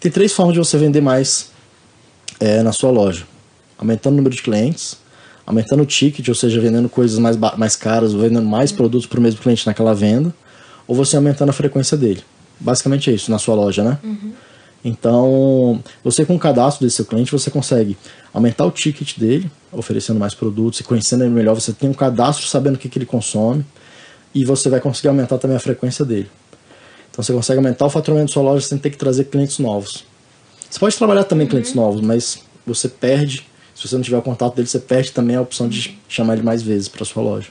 Tem três formas de você vender mais é, na sua loja: aumentando o número de clientes, aumentando o ticket, ou seja, vendendo coisas mais, mais caras, vendendo mais produtos para o mesmo cliente naquela venda, ou você aumentando a frequência dele. Basicamente é isso na sua loja, né? Uhum. Então, você com o cadastro desse seu cliente, você consegue aumentar o ticket dele, oferecendo mais produtos e conhecendo ele melhor. Você tem um cadastro sabendo o que, que ele consome e você vai conseguir aumentar também a frequência dele. Então, você consegue aumentar o faturamento da sua loja sem ter que trazer clientes novos. Você pode trabalhar também Uhum. clientes novos, mas você perde, se você não tiver o contato dele, você perde também a opção de chamar ele mais vezes para sua loja.